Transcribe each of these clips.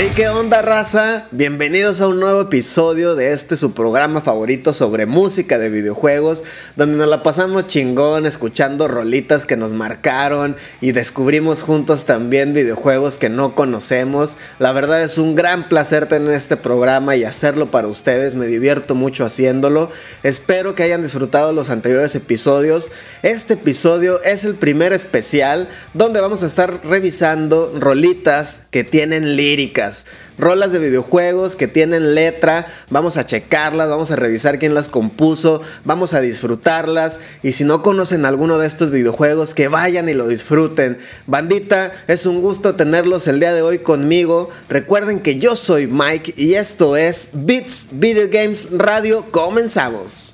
Hey, ¿qué onda, raza? Bienvenidos a un nuevo episodio de este su programa favorito sobre música de videojuegos, donde nos la pasamos chingón escuchando rolitas que nos marcaron y descubrimos juntos también videojuegos que no conocemos. La verdad es un gran placer tener este programa y hacerlo para ustedes, me divierto mucho haciéndolo. Espero que hayan disfrutado los anteriores episodios. Este episodio es el primer especial donde vamos a estar revisando rolitas que tienen líricas rolas de videojuegos que tienen letra, vamos a checarlas, vamos a revisar quién las compuso, vamos a disfrutarlas y si no conocen alguno de estos videojuegos, que vayan y lo disfruten. Bandita, es un gusto tenerlos el día de hoy conmigo. Recuerden que yo soy Mike y esto es Beats Video Games Radio. Comenzamos.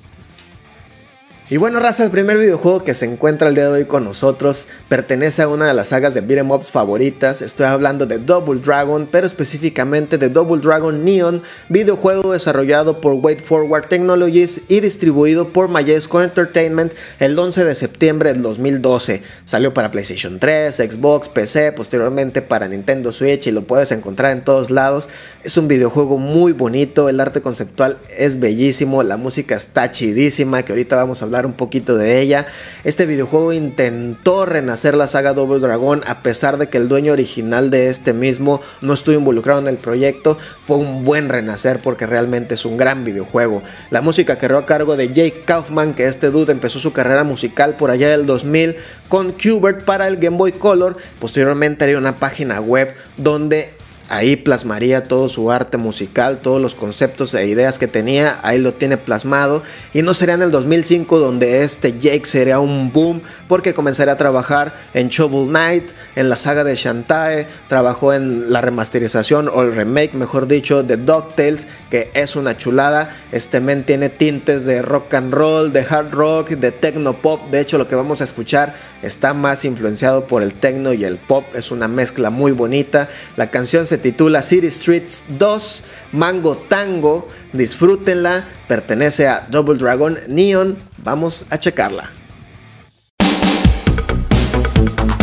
Y bueno, raza, el primer videojuego que se encuentra el día de hoy con nosotros pertenece a una de las sagas de beat'em ups favoritas. Estoy hablando de Double Dragon, pero específicamente de Double Dragon Neon, videojuego desarrollado por Wait Forward Technologies y distribuido por Majesco Entertainment el 11 de septiembre del 2012. Salió para PlayStation 3, Xbox, PC, posteriormente para Nintendo Switch y lo puedes encontrar en todos lados. Es un videojuego muy bonito, el arte conceptual es bellísimo, la música está chidísima, que ahorita vamos a hablar un poquito de ella. Este videojuego intentó renacer la saga Double Dragon a pesar de que el dueño original de este mismo no estuvo involucrado en el proyecto. Fue un buen renacer porque realmente es un gran videojuego. La música quedó a cargo de Jake Kaufman, que este dude empezó su carrera musical por allá del 2000 con Qbert para el Game Boy Color. Posteriormente haría una página web donde Ahí plasmaría todo su arte musical, todos los conceptos e ideas que tenía, ahí lo tiene plasmado. Y no sería en el 2005 donde este Jake sería un boom, porque comenzaría a trabajar en Shovel Knight, en la saga de Shantae, trabajó en la remasterización o el remake, mejor dicho, de DuckTales, que es una chulada. Este men tiene tintes de rock and roll, de hard rock, de techno pop. De hecho, lo que vamos a escuchar está más influenciado por el techno y el pop, es una mezcla muy bonita. La canción se titula City Streets 2 Mango Tango. Disfrútenla, pertenece a Double Dragon Neon. Vamos a checarla. Thank you.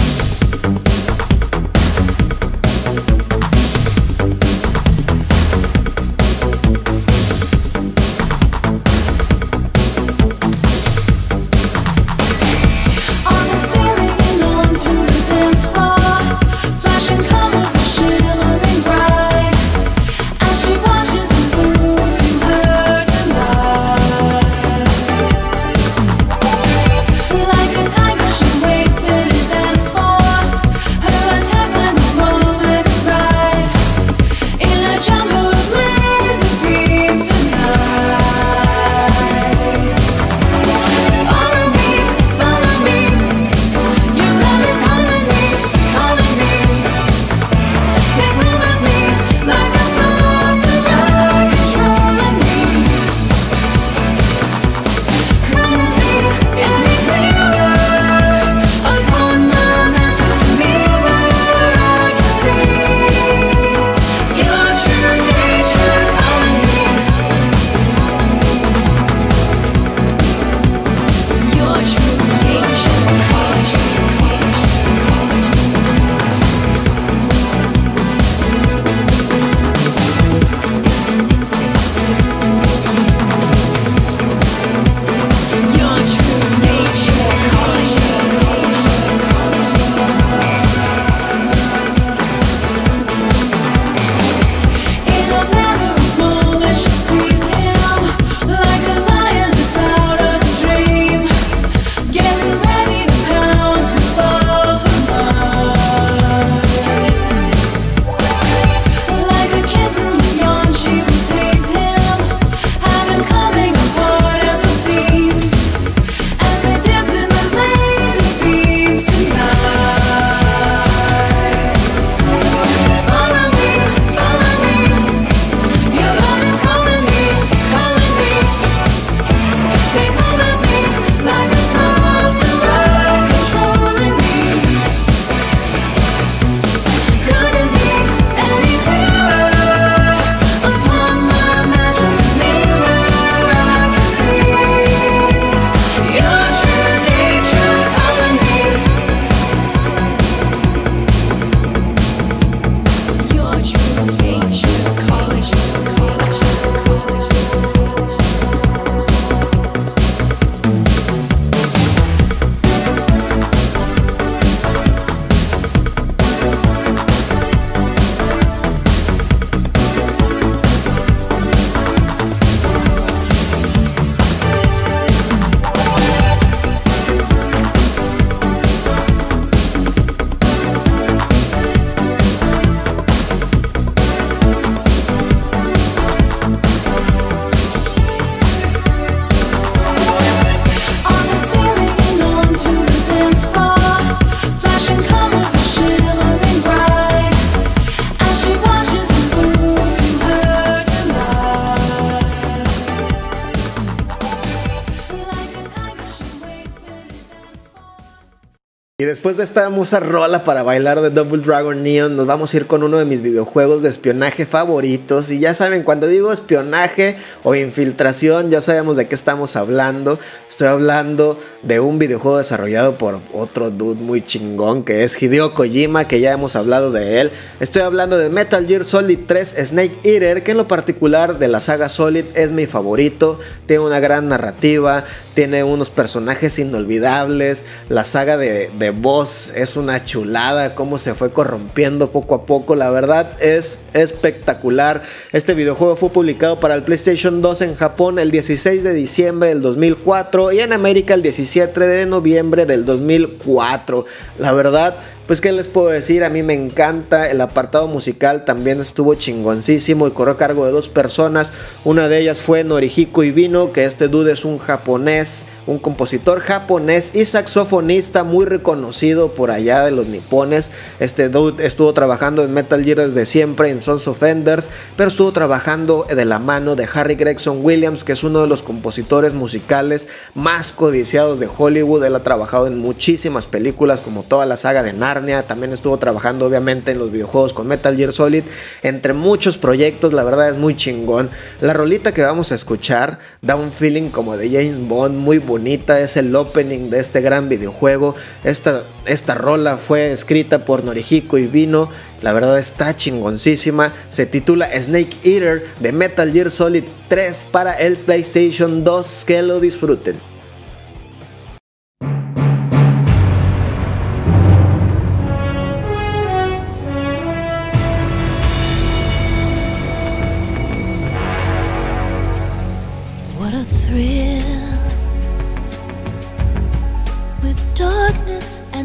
Después de esta hermosa rola para bailar de Double Dragon Neon, nos vamos a ir con uno de mis videojuegos de espionaje favoritos. Y ya saben, cuando digo espionaje o infiltración, ya sabemos de qué estamos hablando. Estoy hablando de un videojuego desarrollado por otro dude muy chingón que es Hideo Kojima, que ya hemos hablado de él. Estoy hablando de Metal Gear Solid 3 Snake Eater, que en lo particular de la saga Solid es mi favorito. Tiene una gran narrativa, tiene unos personajes inolvidables. La saga de, de Es una chulada, cómo se fue corrompiendo poco a poco. La verdad es espectacular. Este videojuego fue publicado para el PlayStation 2 en Japón el 16 de diciembre del 2004 y en América el 17 de noviembre del 2004. La verdad pues qué les puedo decir, a mí me encanta, el apartado musical también estuvo chingoncísimo y corrió a cargo de dos personas, una de ellas fue Norihiko Ibino, que este dude es un japonés, un compositor japonés y saxofonista muy reconocido por allá de los nipones, este dude estuvo trabajando en Metal Gear desde siempre, en Sons of Enders, pero estuvo trabajando de la mano de Harry Gregson Williams, que es uno de los compositores musicales más codiciados de Hollywood, él ha trabajado en muchísimas películas como toda la saga de Narnia, también estuvo trabajando obviamente en los videojuegos con Metal Gear Solid, entre muchos proyectos, la verdad es muy chingón. La rolita que vamos a escuchar da un feeling como de James Bond, muy bonita, es el opening de este gran videojuego. Esta, esta rola fue escrita por Norihiko y Vino, la verdad está chingoncísima, se titula Snake Eater de Metal Gear Solid 3 para el PlayStation 2, que lo disfruten.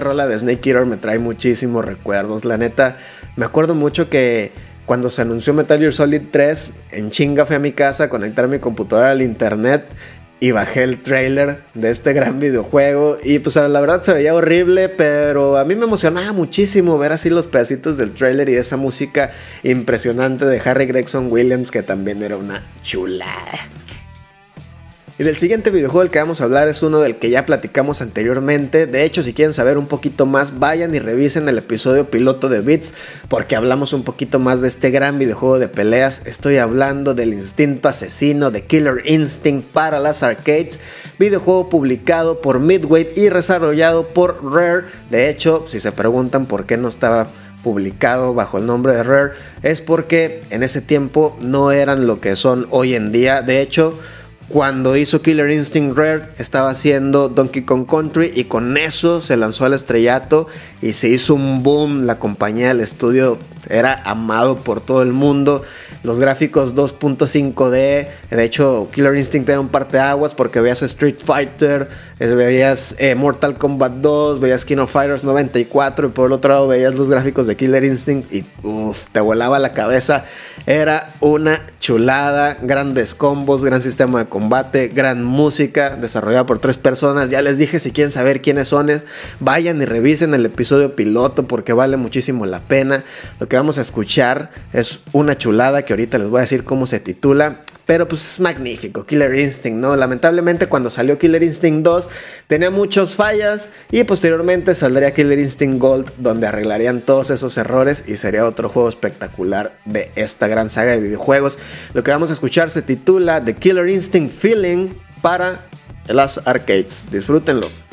Rola de Snake Eater me trae muchísimos recuerdos. La neta, me acuerdo mucho que cuando se anunció Metal Gear Solid 3, en chinga fui a mi casa a conectar mi computadora al internet y bajé el trailer de este gran videojuego y pues la verdad se veía horrible, pero a mí me emocionaba muchísimo ver así los pedacitos del trailer y esa música impresionante de Harry Gregson Williams que también era una chula. Y del siguiente videojuego del que vamos a hablar es uno del que ya platicamos anteriormente. De hecho, si quieren saber un poquito más, vayan y revisen el episodio piloto de Bits porque hablamos un poquito más de este gran videojuego de peleas. Estoy hablando del instinto asesino de Killer Instinct para las arcades, videojuego publicado por Midway y desarrollado por Rare. De hecho, si se preguntan por qué no estaba publicado bajo el nombre de Rare, es porque en ese tiempo no eran lo que son hoy en día. De hecho, cuando hizo Killer Instinct Rare estaba haciendo Donkey Kong Country y con eso se lanzó al estrellato y se hizo un boom. La compañía del estudio era amado por todo el mundo. Los gráficos 2.5D, de hecho Killer Instinct era un parteaguas porque veías Street Fighter, eh, veías eh, Mortal Kombat 2, veías King of Fighters 94 y por el otro lado veías los gráficos de Killer Instinct y te volaba la cabeza. Era una chulada, grandes combos, gran sistema de combate, gran música desarrollada por tres personas. Ya les dije si quieren saber quiénes son, vayan y revisen el episodio piloto porque vale muchísimo la pena. Lo que vamos a escuchar es una chulada que ahorita les voy a decir cómo se titula. Pero pues es magnífico, Killer Instinct, ¿no? Lamentablemente cuando salió Killer Instinct 2 tenía muchas fallas y posteriormente saldría Killer Instinct Gold donde arreglarían todos esos errores y sería otro juego espectacular de esta gran saga de videojuegos. Lo que vamos a escuchar se titula The Killer Instinct Feeling para las arcades. Disfrútenlo.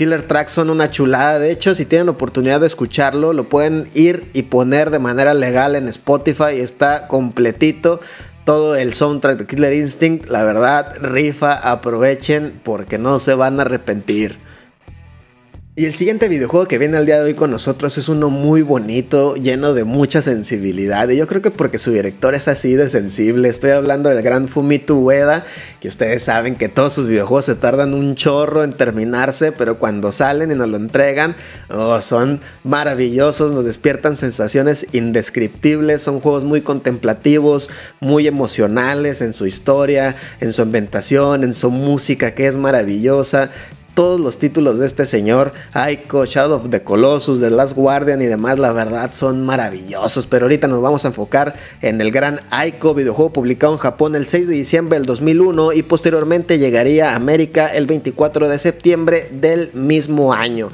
Killer tracks son una chulada. De hecho, si tienen oportunidad de escucharlo, lo pueden ir y poner de manera legal en Spotify. Está completito. Todo el soundtrack de Killer Instinct, la verdad, rifa, aprovechen porque no se van a arrepentir. Y el siguiente videojuego que viene al día de hoy con nosotros es uno muy bonito, lleno de mucha sensibilidad. Y yo creo que porque su director es así de sensible. Estoy hablando del gran Fumito Ueda, que ustedes saben que todos sus videojuegos se tardan un chorro en terminarse, pero cuando salen y nos lo entregan, oh, son maravillosos, nos despiertan sensaciones indescriptibles. Son juegos muy contemplativos, muy emocionales en su historia, en su ambientación, en su música que es maravillosa todos los títulos de este señor, Aiko, Shadow of the Colossus, The Last Guardian y demás, la verdad son maravillosos. Pero ahorita nos vamos a enfocar en el gran Aiko, videojuego publicado en Japón el 6 de diciembre del 2001 y posteriormente llegaría a América el 24 de septiembre del mismo año.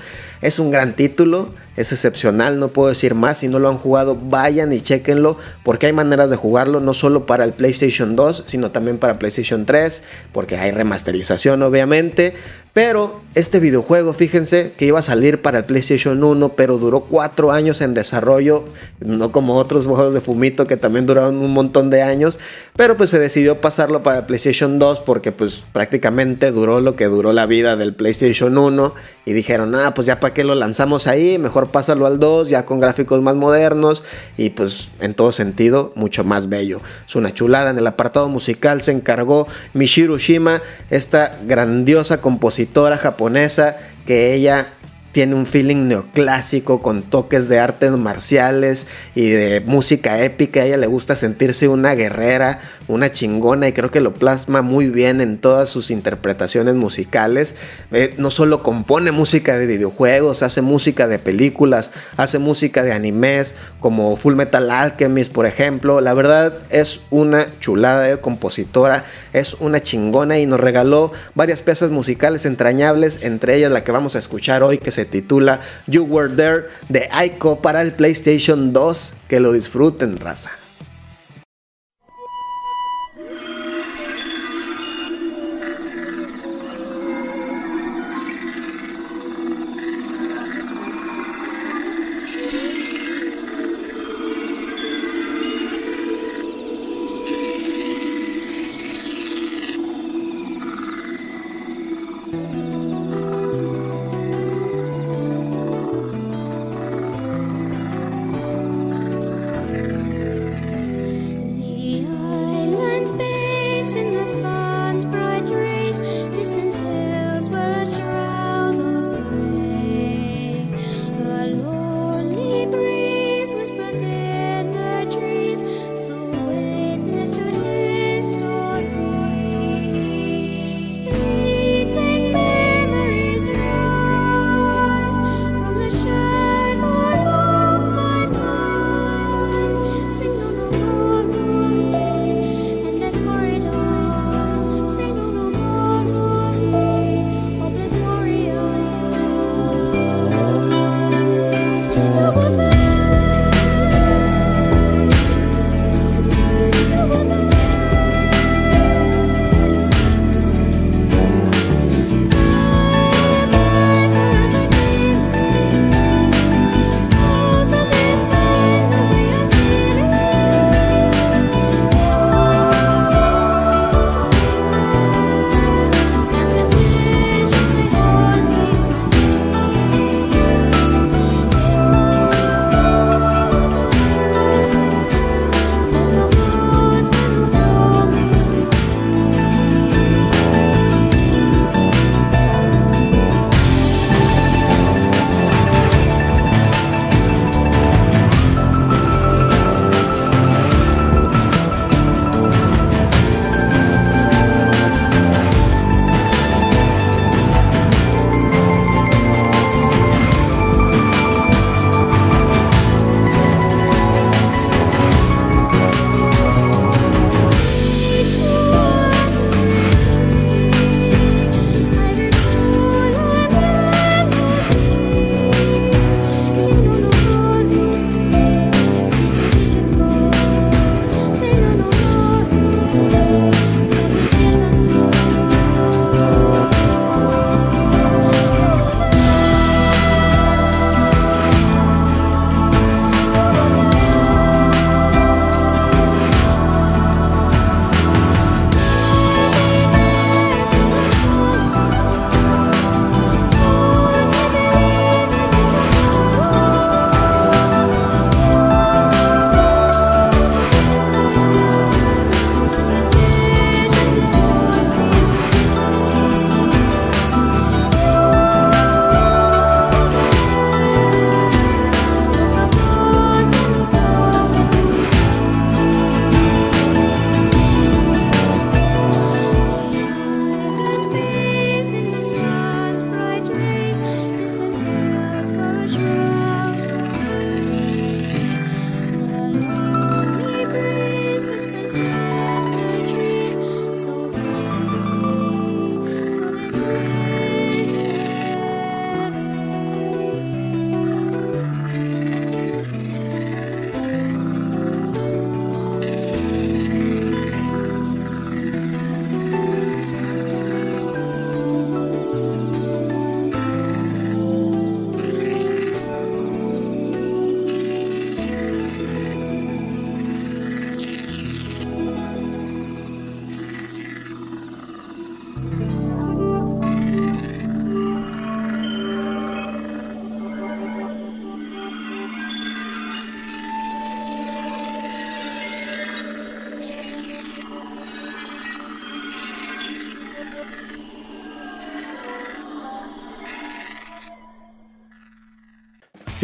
Es un gran título, es excepcional, no puedo decir más. Si no lo han jugado, vayan y chequenlo, porque hay maneras de jugarlo, no solo para el PlayStation 2, sino también para PlayStation 3, porque hay remasterización, obviamente. Pero este videojuego, fíjense que iba a salir para el PlayStation 1, pero duró 4 años en desarrollo, no como otros juegos de Fumito que también duraron un montón de años, pero pues se decidió pasarlo para el PlayStation 2 porque pues prácticamente duró lo que duró la vida del PlayStation 1 y dijeron, ah, pues ya para qué lo lanzamos ahí, mejor pásalo al 2, ya con gráficos más modernos y pues en todo sentido mucho más bello. Es una chulada, en el apartado musical se encargó Mishiro Shima, esta grandiosa compositora japonesa que ella tiene un feeling neoclásico con toques de artes marciales y de música épica. A ella le gusta sentirse una guerrera, una chingona y creo que lo plasma muy bien en todas sus interpretaciones musicales. Eh, no solo compone música de videojuegos, hace música de películas, hace música de animes como Full Metal Alchemist, por ejemplo. La verdad es una chulada de compositora, es una chingona y nos regaló varias piezas musicales entrañables, entre ellas la que vamos a escuchar hoy que se titula You Were There de Aiko para el PlayStation 2. Que lo disfruten, raza.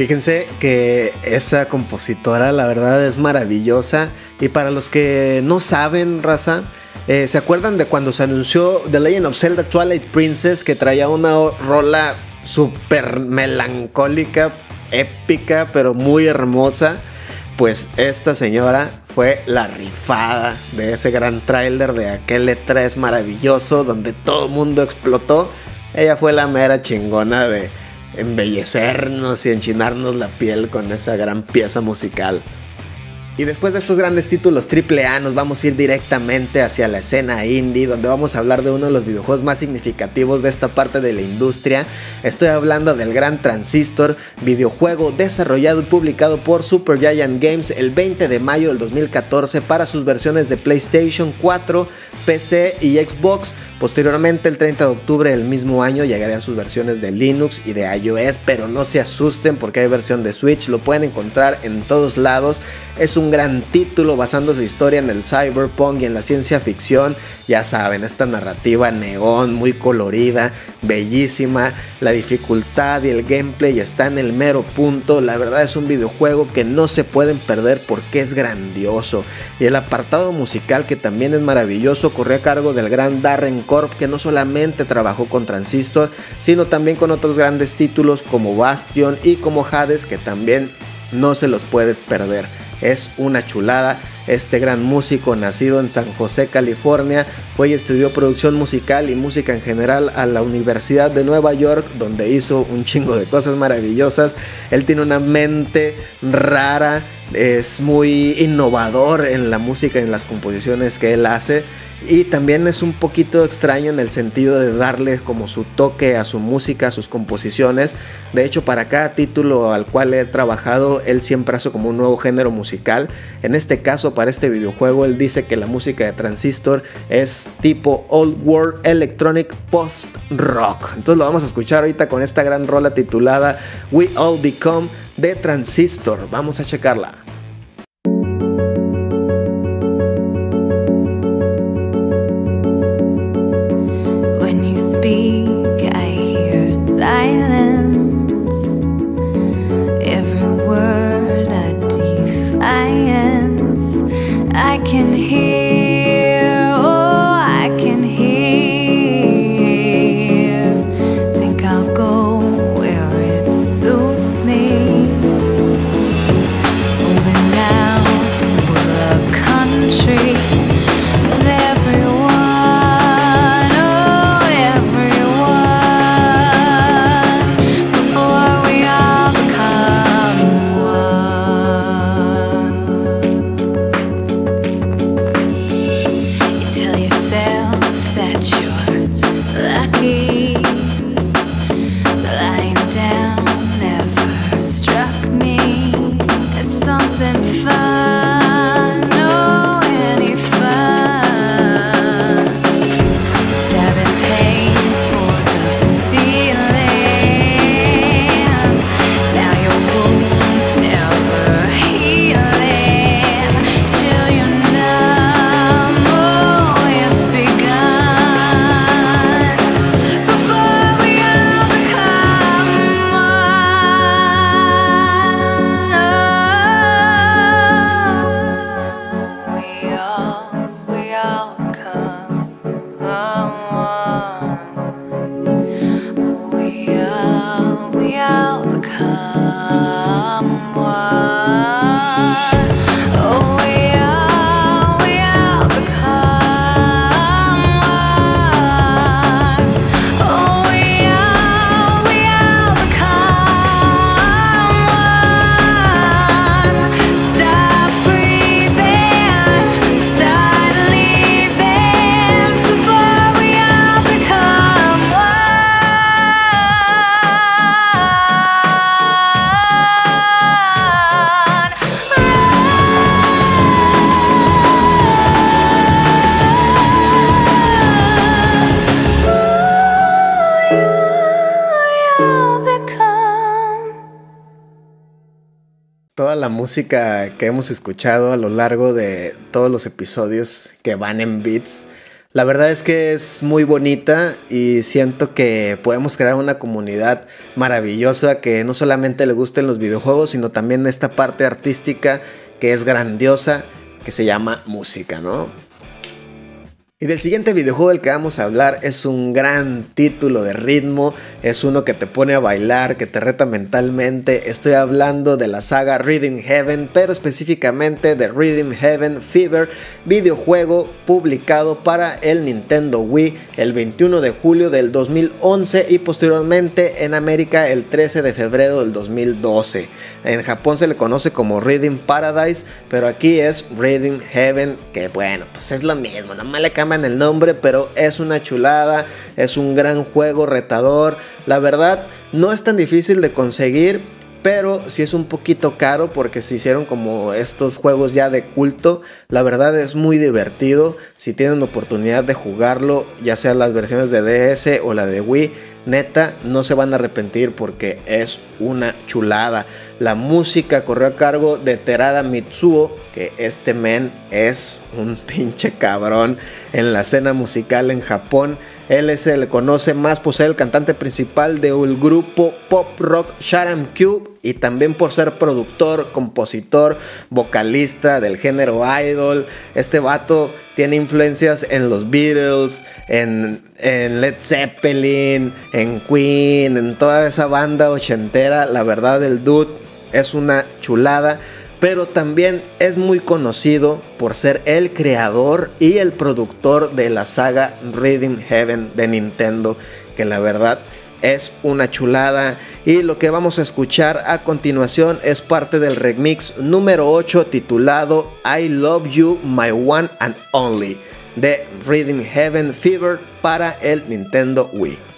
Fíjense que esa compositora la verdad es maravillosa y para los que no saben, raza, eh, ¿se acuerdan de cuando se anunció The Legend of Zelda Twilight Princess que traía una rola súper melancólica, épica, pero muy hermosa? Pues esta señora fue la rifada de ese gran tráiler de aquel E3 maravilloso donde todo el mundo explotó. Ella fue la mera chingona de embellecernos y enchinarnos la piel con esa gran pieza musical. Y después de estos grandes títulos AAA nos vamos a ir directamente hacia la escena indie donde vamos a hablar de uno de los videojuegos más significativos de esta parte de la industria. Estoy hablando del Gran Transistor, videojuego desarrollado y publicado por Supergiant Games el 20 de mayo del 2014 para sus versiones de PlayStation 4, PC y Xbox. Posteriormente el 30 de octubre del mismo año llegarían sus versiones de Linux y de iOS, pero no se asusten porque hay versión de Switch, lo pueden encontrar en todos lados. Es gran título basando su historia en el cyberpunk y en la ciencia ficción. Ya saben, esta narrativa neón, muy colorida, bellísima. La dificultad y el gameplay están en el mero punto. La verdad es un videojuego que no se pueden perder porque es grandioso. Y el apartado musical que también es maravilloso corrió a cargo del gran Darren Corp que no solamente trabajó con Transistor, sino también con otros grandes títulos como Bastion y como Hades que también no se los puedes perder. Es una chulada. Este gran músico nacido en San José, California, fue y estudió producción musical y música en general a la Universidad de Nueva York, donde hizo un chingo de cosas maravillosas. Él tiene una mente rara, es muy innovador en la música y en las composiciones que él hace. Y también es un poquito extraño en el sentido de darle como su toque a su música, a sus composiciones. De hecho, para cada título al cual he trabajado, él siempre hace como un nuevo género musical. En este caso, para este videojuego, él dice que la música de Transistor es tipo Old World Electronic Post Rock. Entonces lo vamos a escuchar ahorita con esta gran rola titulada We All Become de Transistor. Vamos a checarla. I'll become one. Música que hemos escuchado a lo largo de todos los episodios que van en beats La verdad es que es muy bonita y siento que podemos crear una comunidad maravillosa que no solamente le gusten los videojuegos, sino también esta parte artística que es grandiosa, que se llama música, ¿no? Y del siguiente videojuego del que vamos a hablar es un gran título de ritmo, es uno que te pone a bailar, que te reta mentalmente. Estoy hablando de la saga Reading Heaven, pero específicamente de Reading Heaven Fever, videojuego publicado para el Nintendo Wii el 21 de julio del 2011 y posteriormente en América el 13 de febrero del 2012. En Japón se le conoce como Reading Paradise, pero aquí es Reading Heaven, que bueno, pues es lo mismo, no le cambia en el nombre, pero es una chulada, es un gran juego retador. La verdad, no es tan difícil de conseguir, pero sí es un poquito caro porque se hicieron como estos juegos ya de culto. La verdad es muy divertido. Si tienen oportunidad de jugarlo, ya sea las versiones de DS o la de Wii, neta, no se van a arrepentir porque es una chulada. La música corrió a cargo de Terada Mitsuo, que este men es un pinche cabrón en la escena musical en Japón. Él se le conoce más por ser el cantante principal del grupo pop rock Sharam Cube y también por ser productor, compositor, vocalista del género idol. Este vato tiene influencias en los Beatles, en, en, Led Zeppelin, en Queen, en toda esa banda ochentera. La verdad, el dude es una chulada. Pero también es muy conocido por ser el creador y el productor de la saga Reading Heaven de Nintendo. Que la verdad es una chulada. Y lo que vamos a escuchar a continuación es parte del remix número 8 titulado I Love You, My One and Only de Reading Heaven Fever para el Nintendo Wii.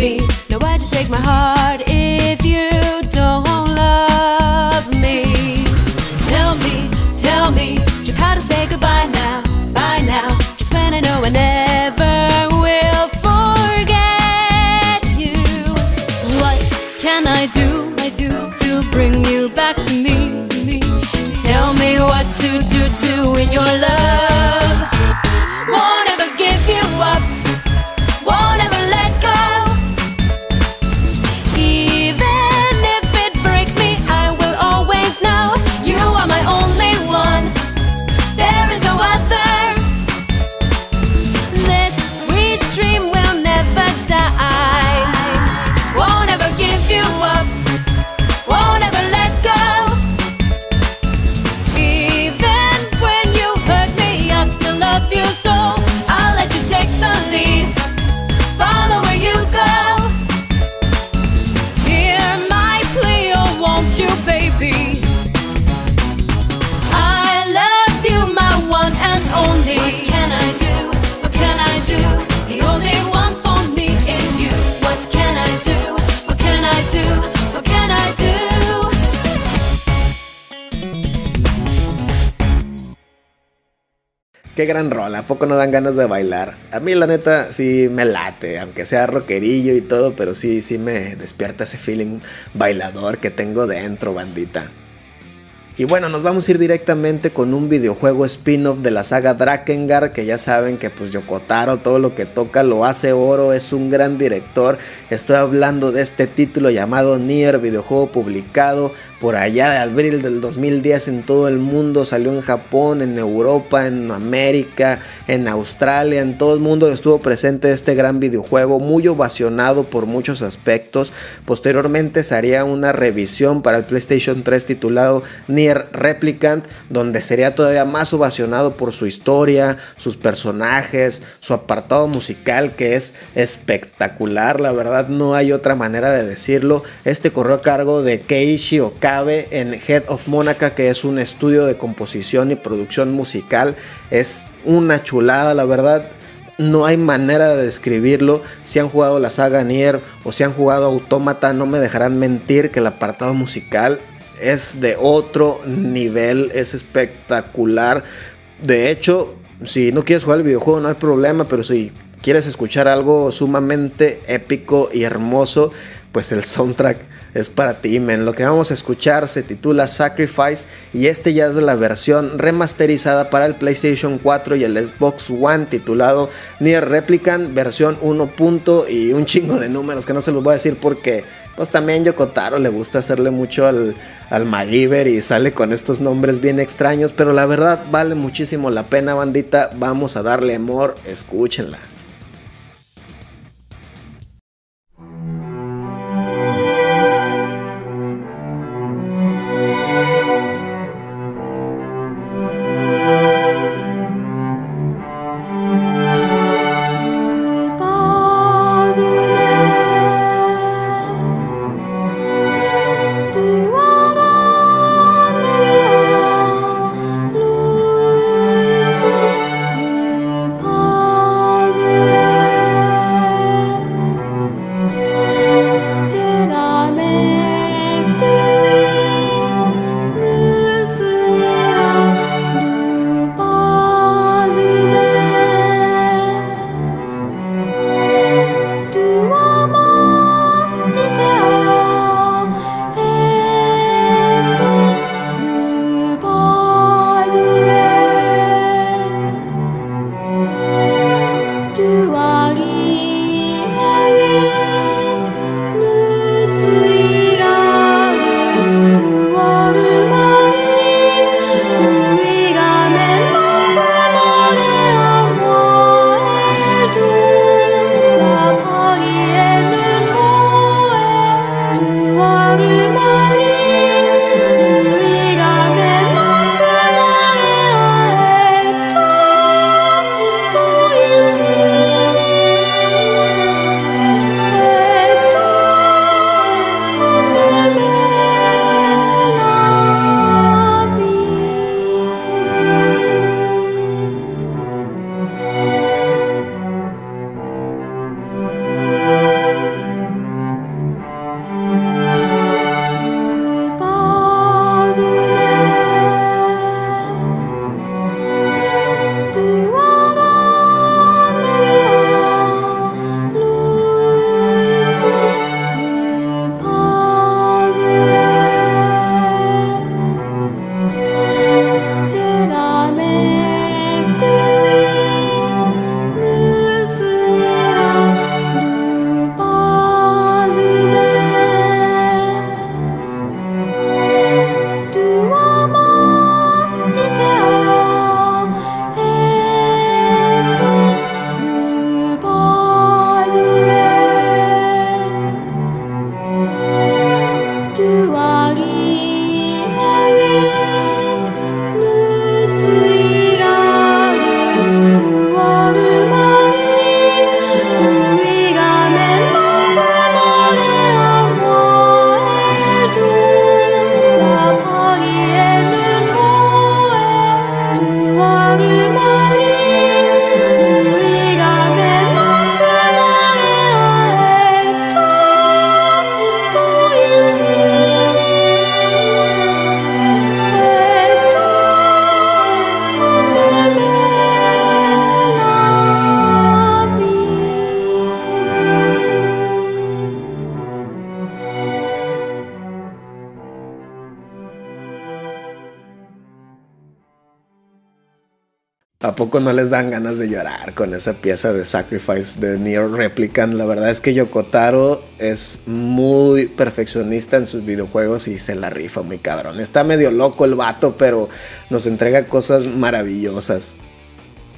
me. Now why'd you take my heart? Qué gran rola, ¿a poco no dan ganas de bailar? A mí la neta sí me late, aunque sea rockerillo y todo, pero sí, sí me despierta ese feeling bailador que tengo dentro, bandita. Y bueno, nos vamos a ir directamente con un videojuego spin-off de la saga Drakengard, que ya saben que pues Yokotaro todo lo que toca lo hace oro, es un gran director. Estoy hablando de este título llamado Nier, videojuego publicado por allá de abril del 2010 en todo el mundo, salió en Japón, en Europa, en América, en Australia, en todo el mundo estuvo presente este gran videojuego, muy ovacionado por muchos aspectos. Posteriormente se haría una revisión para el PlayStation 3 titulado Nier Replicant, donde sería todavía más ovacionado por su historia, sus personajes, su apartado musical que es espectacular, la verdad no hay otra manera de decirlo. Este corrió a cargo de Keiichi En Head of Monaca, que es un estudio de composición y producción musical. Es una chulada, la verdad. no hay manera de describirlo. Si han jugado la saga Nier o si han jugado Autómata, no me dejarán mentir que el apartado musical es de otro nivel, es espectacular. De hecho, si no quieres jugar el videojuego no hay problema, pero si quieres escuchar algo sumamente épico y hermoso, pues el soundtrack es para ti, men. Lo que vamos a escuchar se titula Sacrifice y este ya es la versión remasterizada para el PlayStation 4 y el Xbox One titulado Nier Replicant versión 1. y un chingo de números que no se los voy a decir porque pues también Yokotaro le gusta hacerle mucho al, al y sale con estos nombres bien extraños, pero la verdad vale muchísimo la pena, bandita. Vamos a darle amor, escúchenla. Poco no les dan ganas de llorar con esa pieza de Sacrifice de Near Replicant? La verdad es que Yokotaro es muy perfeccionista en sus videojuegos y se la rifa muy cabrón. Está medio loco el vato, pero nos entrega cosas maravillosas.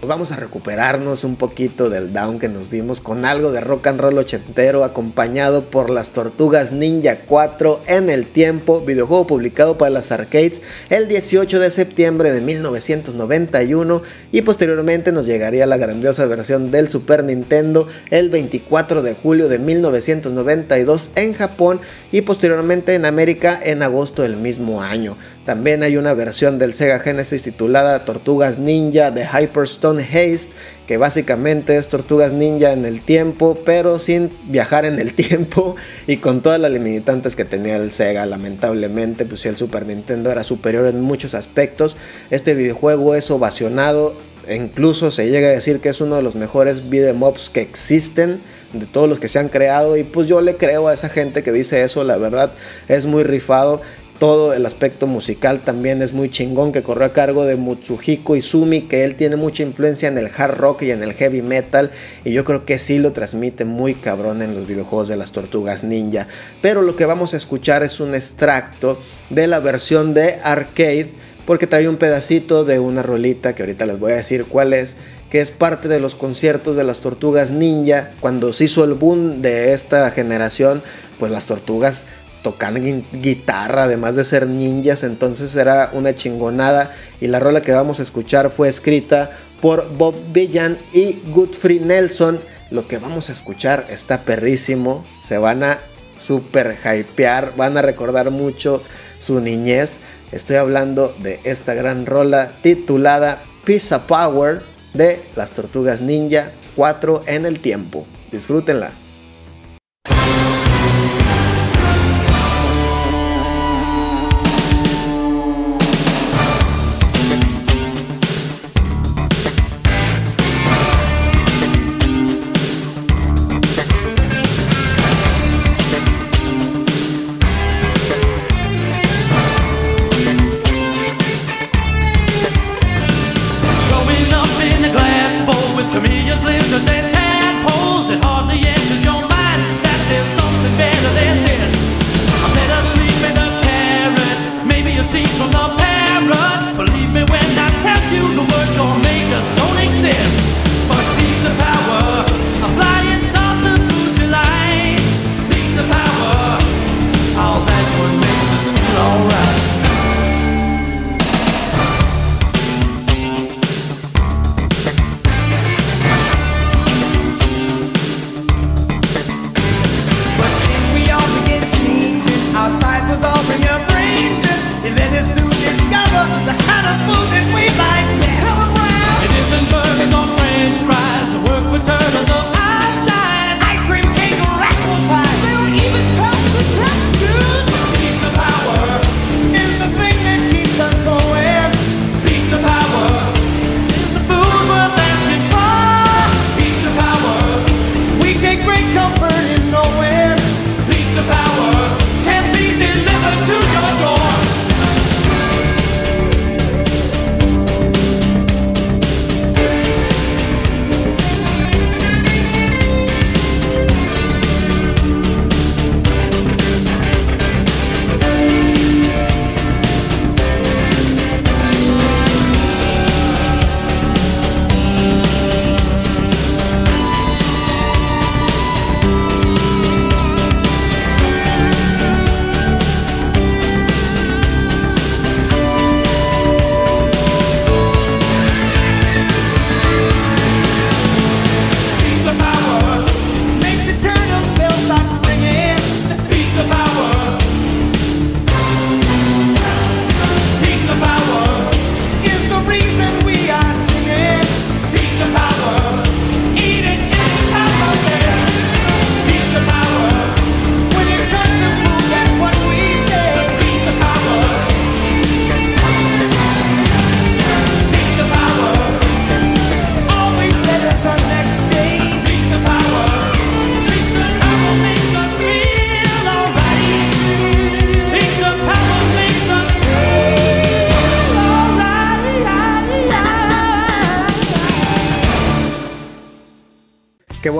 Vamos a recuperarnos un poquito del down que nos dimos con algo de rock and roll ochentero acompañado por las Tortugas Ninja 4 en el tiempo, videojuego publicado para las arcades el 18 de septiembre de 1991 y posteriormente nos llegaría la grandiosa versión del Super Nintendo el 24 de julio de 1992 en Japón y posteriormente en América en agosto del mismo año. También hay una versión del Sega Genesis titulada Tortugas Ninja de Hyperstone Haste, que básicamente es Tortugas Ninja en el tiempo, pero sin viajar en el tiempo y con todas las limitantes que tenía el Sega. Lamentablemente, pues el Super Nintendo era superior en muchos aspectos. Este videojuego es ovacionado, e incluso se llega a decir que es uno de los mejores beat'em ups que existen de todos los que se han creado y pues yo le creo a esa gente que dice eso, la verdad es muy rifado todo el aspecto musical también es muy chingón que corrió a cargo de Mutsuhiko Izumi, que él tiene mucha influencia en el hard rock y en el heavy metal y yo creo que sí lo transmite muy cabrón en los videojuegos de las tortugas ninja. Pero lo que vamos a escuchar es un extracto de la versión de arcade porque trae un pedacito de una rolita que ahorita les voy a decir cuál es que es parte de los conciertos de las tortugas ninja. Cuando se hizo el boom de esta generación, pues las tortugas tocan guitarra, además de ser ninjas, entonces era una chingonada. Y la rola que vamos a escuchar fue escrita por Bob Villan y Godfrey Nelson. Lo que vamos a escuchar está perrísimo, se van a super hypear, van a recordar mucho su niñez. Estoy hablando de esta gran rola titulada Pizza Power de las Tortugas Ninja 4 en el tiempo. Disfrútenla.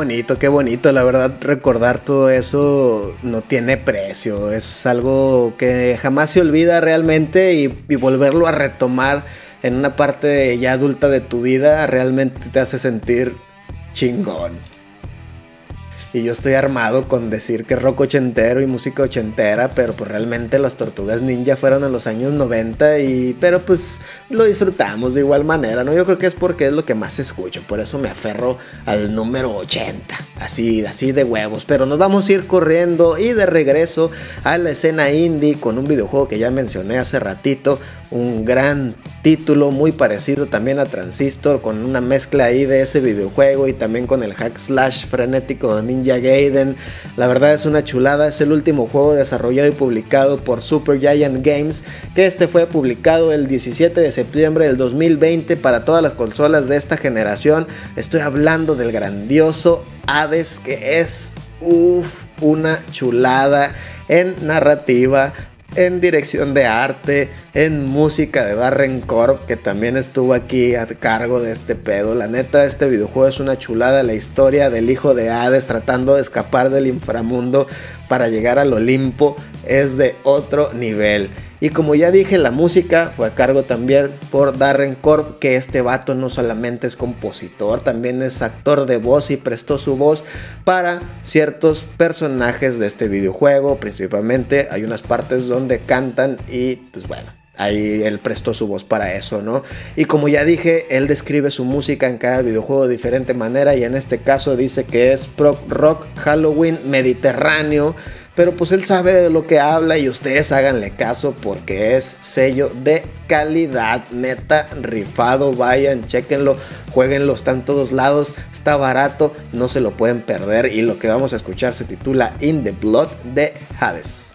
Bonito, qué bonito. La verdad, recordar todo eso no tiene precio. Es algo que jamás se olvida realmente y, volverlo a retomar en una parte ya adulta de tu vida realmente te hace sentir chingón. Y yo estoy armado con decir que rock ochentero y música ochentera, pero pues realmente las tortugas ninja fueron en los años 90 y pero pues lo disfrutamos de igual manera, ¿no? Yo creo que es porque es lo que más escucho, por eso me aferro al número 80, así, así de huevos, pero nos vamos a ir corriendo y de regreso a la escena indie con un videojuego que ya mencioné hace ratito, un gran título muy parecido también a Transistor con una mezcla ahí de ese videojuego y también con el hack slash frenético de Ninja Gaiden. La verdad es una chulada, es el último juego desarrollado y publicado por Super Giant Games, que este fue publicado el 17 de septiembre del 2020 para todas las consolas de esta generación. Estoy hablando del grandioso Hades que es uff, una chulada en narrativa, en dirección de arte, en música de Darren Corp, que también estuvo aquí a cargo de este pedo. La neta, este videojuego es una chulada, la historia del hijo de Hades tratando de escapar del inframundo para llegar al Olimpo es de otro nivel. Y como ya dije, la música fue a cargo también por Darren Corp, que este vato no solamente es compositor, también es actor de voz y prestó su voz para ciertos personajes de este videojuego. Principalmente hay unas partes donde cantan y pues bueno. Ahí él prestó su voz para eso, ¿no? Y como ya dije, él describe su música en cada videojuego de diferente manera y en este caso dice que es prog rock Halloween mediterráneo pero pues él sabe de lo que habla y ustedes háganle caso porque es sello de calidad, neta, rifado, vayan, chequenlo, jueguenlo, está en todos lados, está barato, no se lo pueden perder y lo que vamos a escuchar se titula In the Blood de Hades.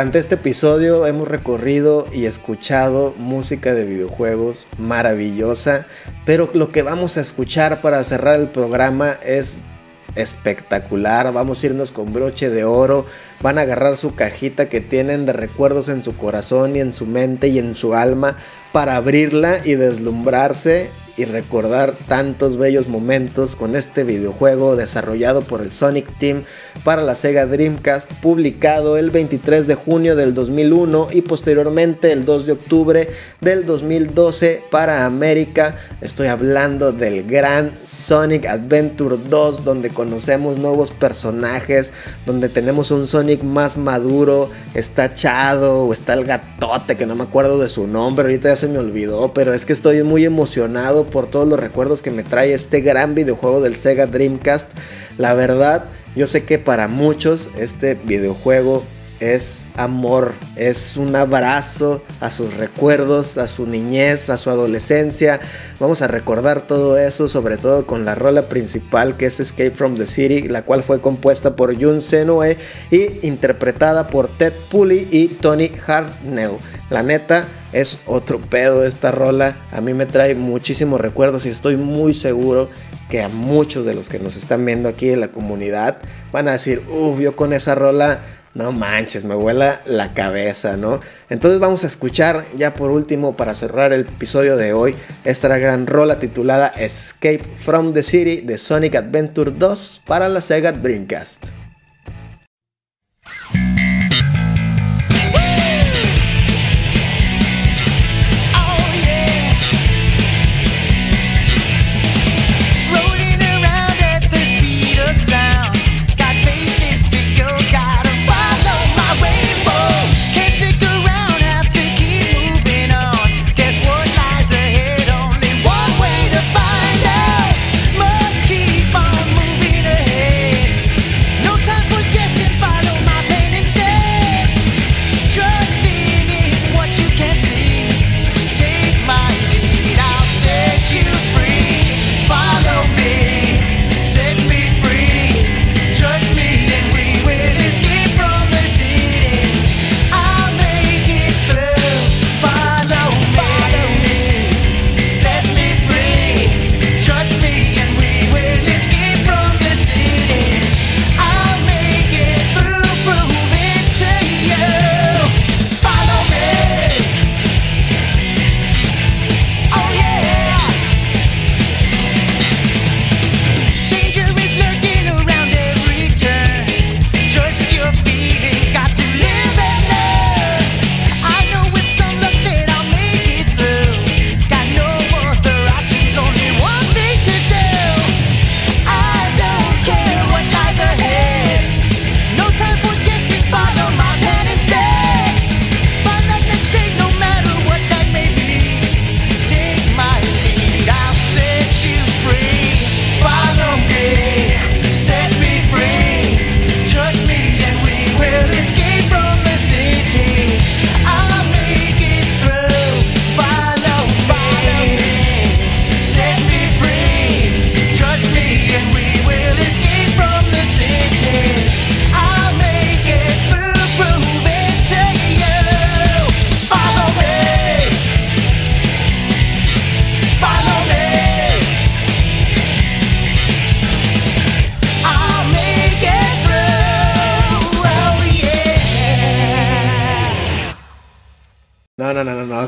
Durante este episodio hemos recorrido y escuchado música de videojuegos maravillosa, pero lo que vamos a escuchar para cerrar el programa es espectacular. Vamos a irnos con broche de oro. Van a agarrar su cajita que tienen de recuerdos en su corazón y en su mente y en su alma para abrirla y deslumbrarse y recordar tantos bellos momentos con este videojuego desarrollado por el Sonic Team para la Sega Dreamcast, publicado el 23 de junio del 2001 y posteriormente el 2 de octubre del 2012 para América. Estoy hablando del gran Sonic Adventure 2, donde conocemos nuevos personajes, donde tenemos un Sonic más maduro, está Chado o está el gatote que no me acuerdo de su nombre, ahorita ya se me olvidó, pero es que estoy muy emocionado por todos los recuerdos que me trae este gran videojuego del Sega Dreamcast. La verdad, yo sé que para muchos este videojuego es amor, es un abrazo a sus recuerdos, a su niñez, a su adolescencia. Vamos a recordar todo eso, sobre todo con la rola principal que es Escape from the City, la cual fue compuesta por Jun Senoe y interpretada por Ted Pulley y Tony Hartnell. La neta, es otro pedo esta rola. A mí me trae muchísimos recuerdos y estoy muy seguro que a muchos de los que nos están viendo aquí en la comunidad van a decir, uff, yo con esa rola, no manches, me vuela la cabeza, ¿no? Entonces vamos a escuchar ya por último para cerrar el episodio de hoy esta gran rola titulada Escape from the City de Sonic Adventure 2 para la Sega Dreamcast.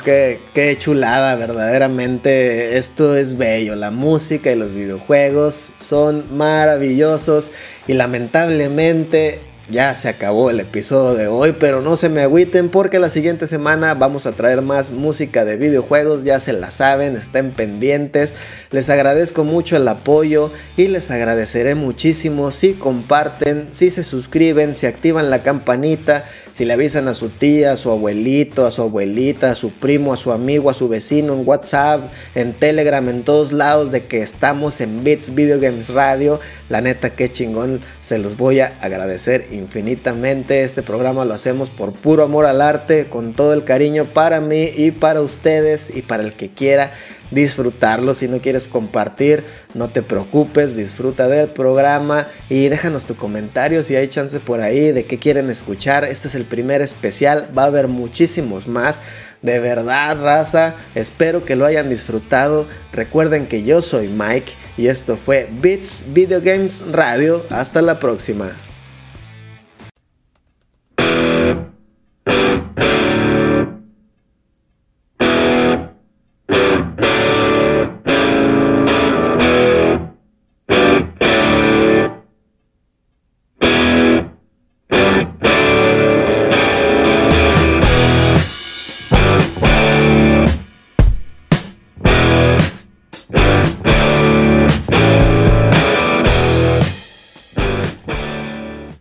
Qué, chulada, verdaderamente. Esto es bello. La música y los videojuegos son maravillosos y lamentablemente ya se acabó el episodio de hoy, pero no se me agüiten porque la siguiente semana vamos a traer más música de videojuegos, ya se la saben, estén pendientes. Les agradezco mucho el apoyo y les agradeceré muchísimo si comparten, si se suscriben, si activan la campanita, si le avisan a su tía, a su abuelito, a su abuelita, a su primo, a su amigo, a su vecino en WhatsApp, en Telegram, en todos lados de que estamos en Bits Video Games Radio. La neta, qué chingón, se los voy a agradecer infinitamente. Este programa lo hacemos por puro amor al arte, con todo el cariño para mí y para ustedes y para el que quiera disfrutarlo. Si no quieres compartir, no te preocupes, disfruta del programa y déjanos tu comentario si hay chance por ahí de qué quieren escuchar. Este es el primer especial, va a haber muchísimos más. De verdad, raza, espero que lo hayan disfrutado. Recuerden que yo soy Mike y esto fue Beats Video Games Radio. Hasta la próxima.